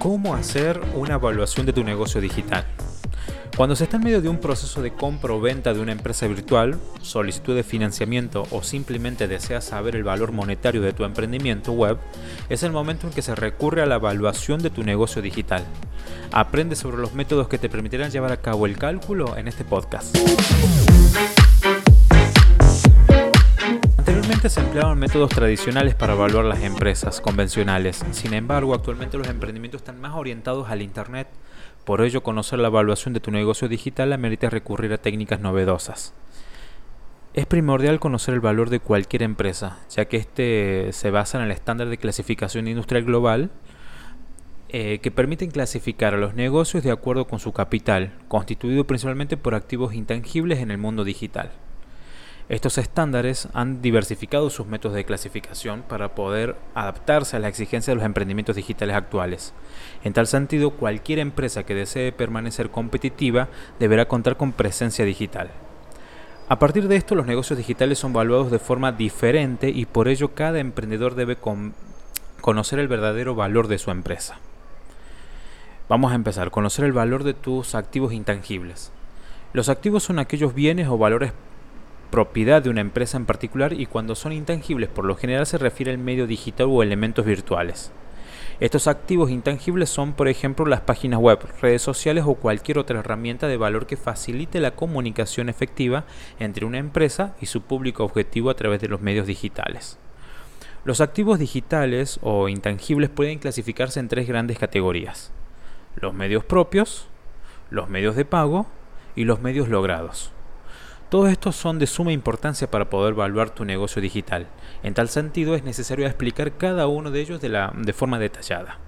¿Cómo hacer una evaluación de tu negocio digital? Cuando se está en medio de un proceso de compra o venta de una empresa virtual, solicitud de financiamiento o simplemente deseas saber el valor monetario de tu emprendimiento web, es el momento en que se recurre a la evaluación de tu negocio digital. Aprende sobre los métodos que te permitirán llevar a cabo el cálculo en este podcast. Anteriormente se empleaban métodos tradicionales para evaluar las empresas convencionales. Sin embargo, actualmente los emprendimientos están más orientados al Internet. Por ello, conocer la evaluación de tu negocio digital amerita recurrir a técnicas novedosas. Es primordial conocer el valor de cualquier empresa, ya que este se basa en el estándar de clasificación industrial global eh, que permiten clasificar a los negocios de acuerdo con su capital, constituido principalmente por activos intangibles en el mundo digital. Estos estándares han diversificado sus métodos de clasificación para poder adaptarse a las exigencias de los emprendimientos digitales actuales. En tal sentido, cualquier empresa que desee permanecer competitiva deberá contar con presencia digital. A partir de esto, los negocios digitales son evaluados de forma diferente y por ello cada emprendedor debe conocer el verdadero valor de su empresa. Vamos a empezar, conocer el valor de tus activos intangibles. Los activos son aquellos bienes o valores propiedad de una empresa en particular y cuando son intangibles por lo general se refiere al medio digital o elementos virtuales. Estos activos intangibles son, por ejemplo, las páginas web, redes sociales o cualquier otra herramienta de valor que facilite la comunicación efectiva entre una empresa y su público objetivo a través de los medios digitales. Los activos digitales o intangibles pueden clasificarse en tres grandes categorías. Los medios propios, los medios de pago y los medios logrados. Todos estos son de suma importancia para poder evaluar tu negocio digital. En tal sentido es necesario explicar cada uno de ellos de, la, de forma detallada.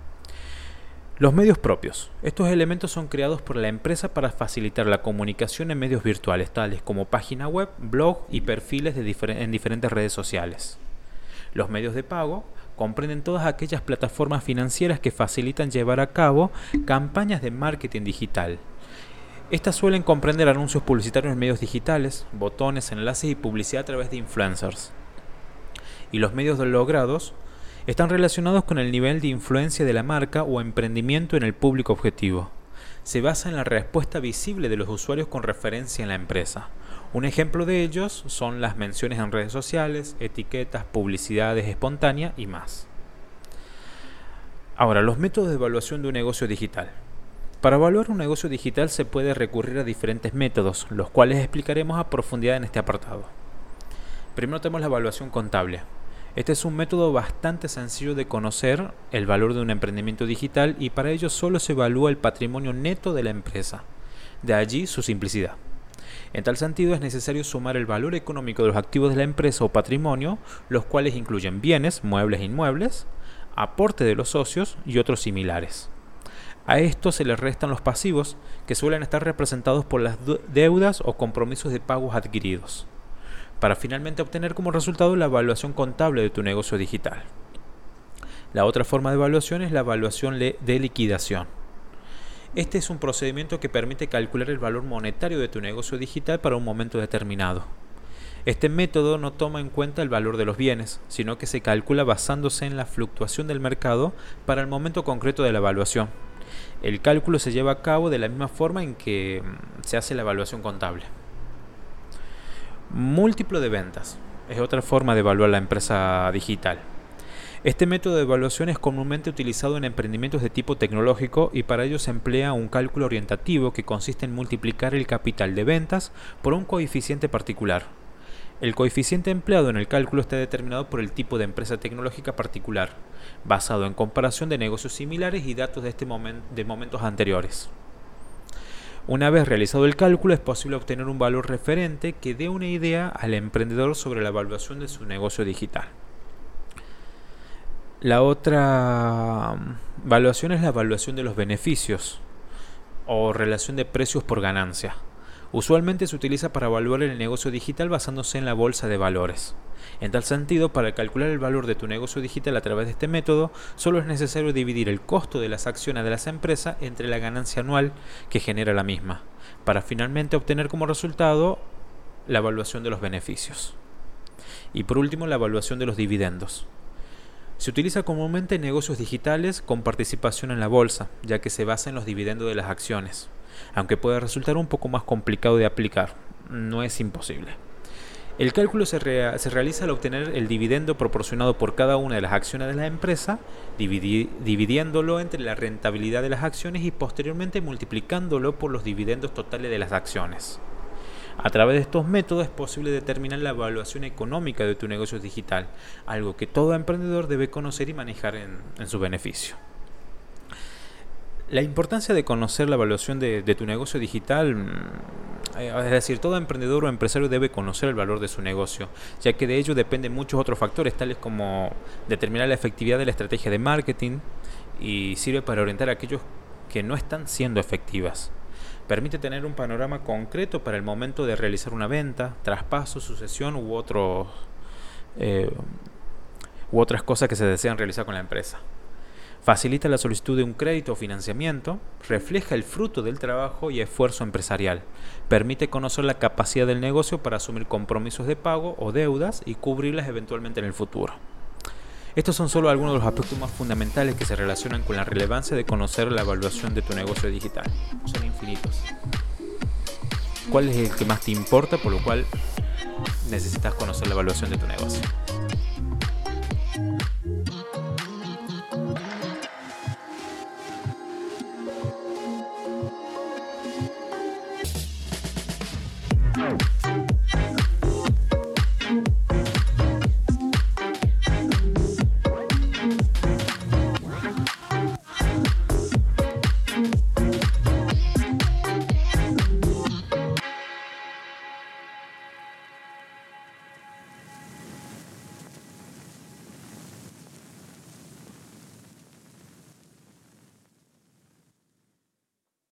Los medios propios. Estos elementos son creados por la empresa para facilitar la comunicación en medios virtuales, tales como página web, blog y perfiles en diferentes redes sociales. Los medios de pago comprenden todas aquellas plataformas financieras que facilitan llevar a cabo campañas de marketing digital, estas suelen comprender anuncios publicitarios en medios digitales, botones, enlaces y publicidad a través de influencers. Y los medios logrados están relacionados con el nivel de influencia de la marca o emprendimiento en el público objetivo. Se basa en la respuesta visible de los usuarios con referencia en la empresa. Un ejemplo de ellos son las menciones en redes sociales, etiquetas, publicidades espontáneas y más. Ahora, los métodos de evaluación de un negocio digital. Para evaluar un negocio digital se puede recurrir a diferentes métodos, los cuales explicaremos a profundidad en este apartado. Primero tenemos la evaluación contable. Este es un método bastante sencillo de conocer el valor de un emprendimiento digital y para ello solo se evalúa el patrimonio neto de la empresa. De allí su simplicidad. En tal sentido es necesario sumar el valor económico de los activos de la empresa o patrimonio, los cuales incluyen bienes, muebles e inmuebles, aporte de los socios y otros similares. A esto se le restan los pasivos, que suelen estar representados por las deudas o compromisos de pagos adquiridos, para finalmente obtener como resultado la evaluación contable de tu negocio digital. La otra forma de evaluación es la evaluación de liquidación. Este es un procedimiento que permite calcular el valor monetario de tu negocio digital para un momento determinado. Este método no toma en cuenta el valor de los bienes, sino que se calcula basándose en la fluctuación del mercado para el momento concreto de la evaluación. El cálculo se lleva a cabo de la misma forma en que mm, se hace la evaluación contable. Múltiplo de ventas es otra forma de evaluar la empresa digital. Este método de evaluación es comúnmente utilizado en emprendimientos de tipo tecnológico y para ello se emplea un cálculo orientativo que consiste en multiplicar el capital de ventas por un coeficiente particular. El coeficiente empleado en el cálculo está determinado por el tipo de empresa tecnológica particular, basado en comparación de negocios similares y datos de, este de momentos anteriores. Una vez realizado el cálculo es posible obtener un valor referente que dé una idea al emprendedor sobre la evaluación de su negocio digital. La otra mm, evaluación es la evaluación de los beneficios o relación de precios por ganancia. Usualmente se utiliza para evaluar el negocio digital basándose en la bolsa de valores. En tal sentido, para calcular el valor de tu negocio digital a través de este método, solo es necesario dividir el costo de las acciones de las empresas entre la ganancia anual que genera la misma, para finalmente obtener como resultado la evaluación de los beneficios. Y por último, la evaluación de los dividendos. Se utiliza comúnmente en negocios digitales con participación en la bolsa, ya que se basa en los dividendos de las acciones, aunque puede resultar un poco más complicado de aplicar, no es imposible. El cálculo se, realiza al obtener el dividendo proporcionado por cada una de las acciones de la empresa, dividiéndolo entre la rentabilidad de las acciones y posteriormente multiplicándolo por los dividendos totales de las acciones. A través de estos métodos es posible determinar la evaluación económica de tu negocio digital, algo que todo emprendedor debe conocer y manejar en, su beneficio. La importancia de conocer la evaluación de, tu negocio digital, mm, eh, es decir, todo emprendedor o empresario debe conocer el valor de su negocio, ya que de ello dependen muchos otros factores, tales como determinar la efectividad de la estrategia de marketing y sirve para orientar a aquellos que no están siendo efectivas. Permite tener un panorama concreto para el momento de realizar una venta, traspaso, sucesión u, otro, eh, u otras cosas que se desean realizar con la empresa. Facilita la solicitud de un crédito o financiamiento, refleja el fruto del trabajo y esfuerzo empresarial, permite conocer la capacidad del negocio para asumir compromisos de pago o deudas y cubrirlas eventualmente en el futuro. Estos son solo algunos de los aspectos más fundamentales que se relacionan con la relevancia de conocer la evaluación de tu negocio digital. Son infinitos. ¿Cuál es el que más te importa por lo cual necesitas conocer la evaluación de tu negocio?